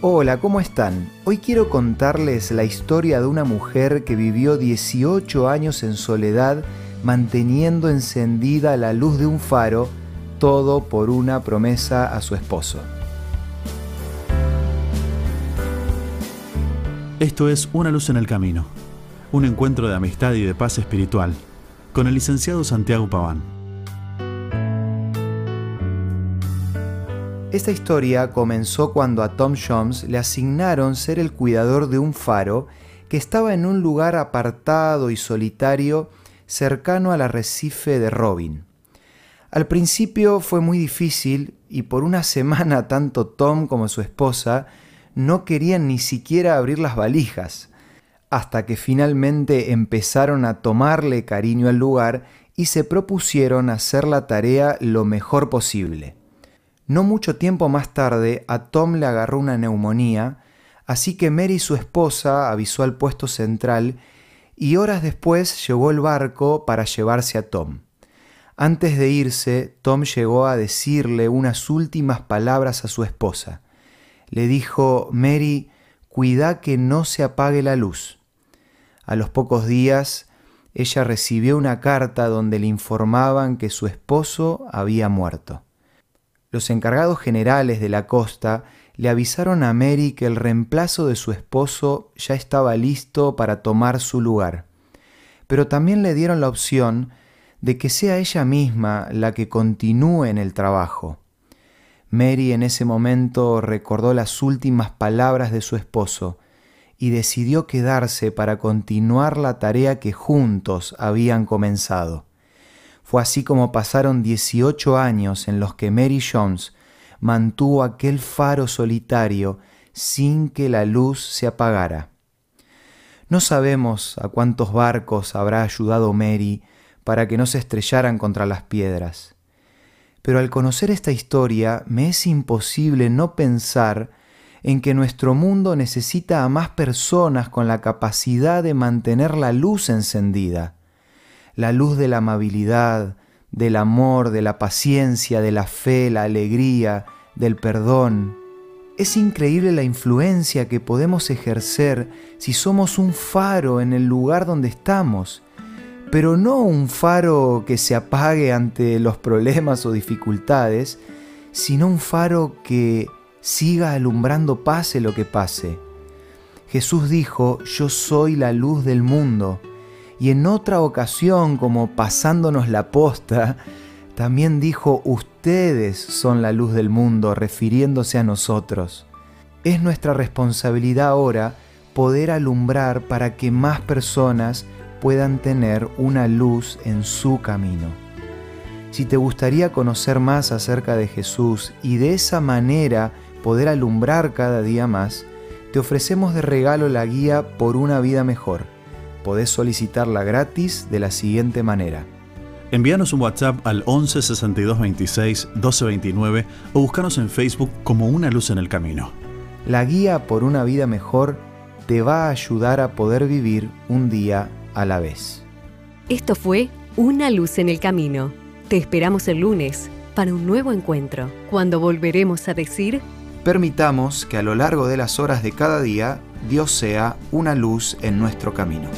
Hola, ¿cómo están? Hoy quiero contarles la historia de una mujer que vivió 18 años en soledad manteniendo encendida la luz de un faro, todo por una promesa a su esposo. Esto es Una luz en el camino, un encuentro de amistad y de paz espiritual, con el licenciado Santiago Paván. Esta historia comenzó cuando a Tom Jones le asignaron ser el cuidador de un faro que estaba en un lugar apartado y solitario cercano al arrecife de Robin. Al principio fue muy difícil y por una semana tanto Tom como su esposa no querían ni siquiera abrir las valijas, hasta que finalmente empezaron a tomarle cariño al lugar y se propusieron hacer la tarea lo mejor posible. No mucho tiempo más tarde a Tom le agarró una neumonía, así que Mary su esposa avisó al puesto central y horas después llegó el barco para llevarse a Tom. Antes de irse, Tom llegó a decirle unas últimas palabras a su esposa. Le dijo, Mary, cuida que no se apague la luz. A los pocos días, ella recibió una carta donde le informaban que su esposo había muerto. Los encargados generales de la costa le avisaron a Mary que el reemplazo de su esposo ya estaba listo para tomar su lugar, pero también le dieron la opción de que sea ella misma la que continúe en el trabajo. Mary en ese momento recordó las últimas palabras de su esposo y decidió quedarse para continuar la tarea que juntos habían comenzado. Fue así como pasaron 18 años en los que Mary Jones mantuvo aquel faro solitario sin que la luz se apagara. No sabemos a cuántos barcos habrá ayudado Mary para que no se estrellaran contra las piedras, pero al conocer esta historia me es imposible no pensar en que nuestro mundo necesita a más personas con la capacidad de mantener la luz encendida la luz de la amabilidad, del amor, de la paciencia, de la fe, la alegría, del perdón. Es increíble la influencia que podemos ejercer si somos un faro en el lugar donde estamos, pero no un faro que se apague ante los problemas o dificultades, sino un faro que siga alumbrando pase lo que pase. Jesús dijo, yo soy la luz del mundo y en otra ocasión, como pasándonos la posta, también dijo, ustedes son la luz del mundo, refiriéndose a nosotros. Es nuestra responsabilidad ahora poder alumbrar para que más personas puedan tener una luz en su camino. Si te gustaría conocer más acerca de Jesús y de esa manera poder alumbrar cada día más, te ofrecemos de regalo la guía por una vida mejor podés solicitarla gratis de la siguiente manera. Envíanos un WhatsApp al 11 62 26 12 29 o búscanos en Facebook como Una Luz en el Camino. La guía por una vida mejor te va a ayudar a poder vivir un día a la vez. Esto fue Una Luz en el Camino. Te esperamos el lunes para un nuevo encuentro, cuando volveremos a decir... Permitamos que a lo largo de las horas de cada día Dios sea una luz en nuestro camino.